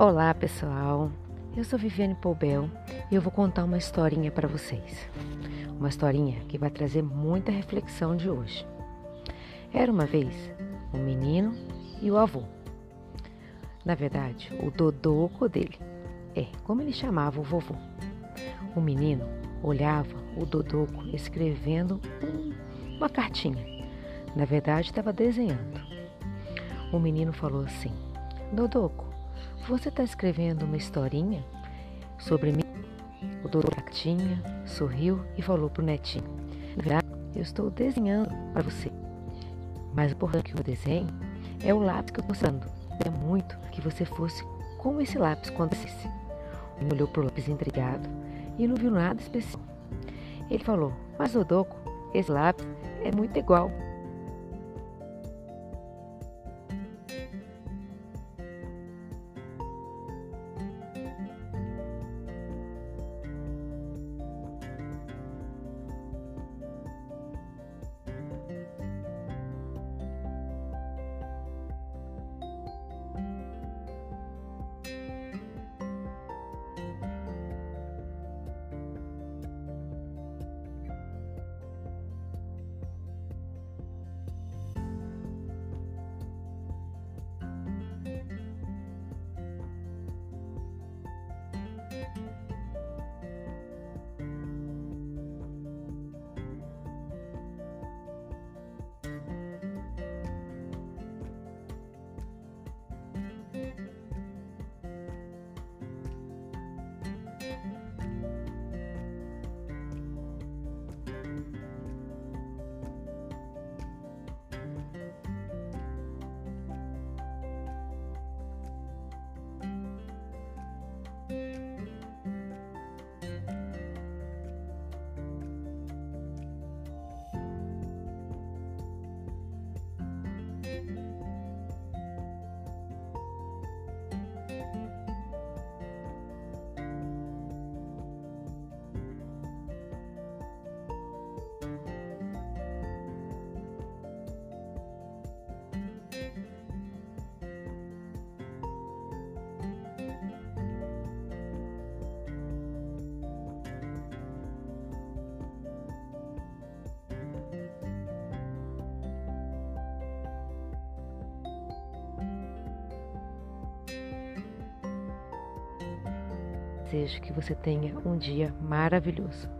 Olá pessoal, eu sou Viviane Poubel e eu vou contar uma historinha para vocês. Uma historinha que vai trazer muita reflexão de hoje. Era uma vez um menino e o avô. Na verdade, o dodoco dele. É, como ele chamava o vovô. O menino olhava o dodoco escrevendo uma cartinha. Na verdade, estava desenhando. O menino falou assim: Dodoco, você está escrevendo uma historinha sobre mim? O doutor Cartinha sorriu e falou para o netinho: Eu estou desenhando para você. Mas o importante que eu desenho é o lápis que eu estou usando. É muito que você fosse como esse lápis quando assiste. Ele olhou para o lápis intrigado e não viu nada especial. Ele falou: Mas, Odoco, esse lápis é muito igual Desejo que você tenha um dia maravilhoso.